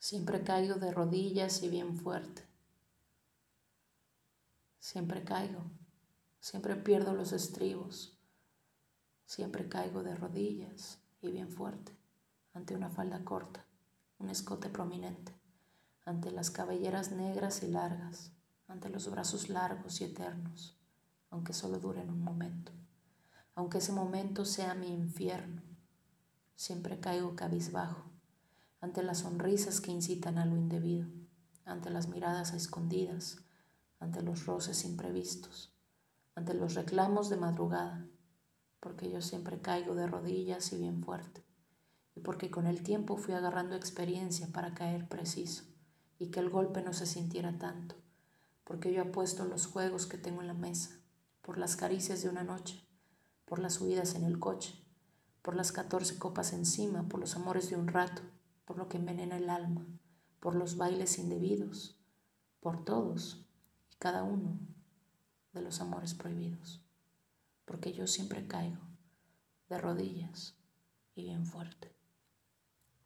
Siempre caigo de rodillas y bien fuerte. Siempre caigo, siempre pierdo los estribos. Siempre caigo de rodillas y bien fuerte ante una falda corta, un escote prominente, ante las cabelleras negras y largas, ante los brazos largos y eternos, aunque solo duren un momento, aunque ese momento sea mi infierno. Siempre caigo cabizbajo ante las sonrisas que incitan a lo indebido, ante las miradas a escondidas, ante los roces imprevistos, ante los reclamos de madrugada, porque yo siempre caigo de rodillas y bien fuerte, y porque con el tiempo fui agarrando experiencia para caer preciso y que el golpe no se sintiera tanto, porque yo apuesto los juegos que tengo en la mesa, por las caricias de una noche, por las huidas en el coche, por las catorce copas encima, por los amores de un rato, por lo que envenena el alma, por los bailes indebidos, por todos y cada uno de los amores prohibidos, porque yo siempre caigo de rodillas y bien fuerte.